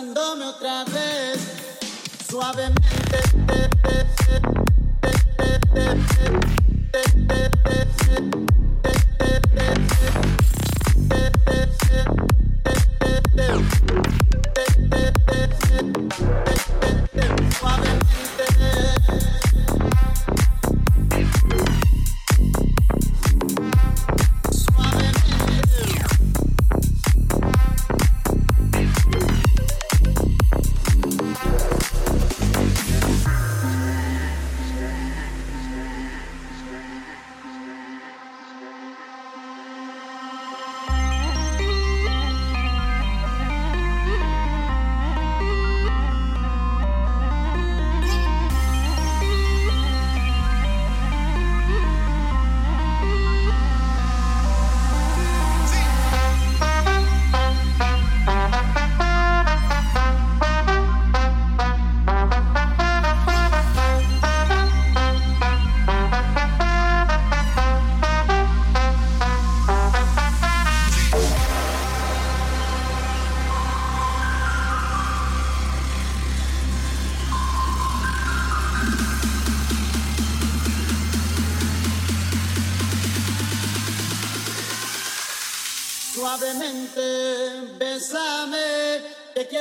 besándome otra vez, suavemente.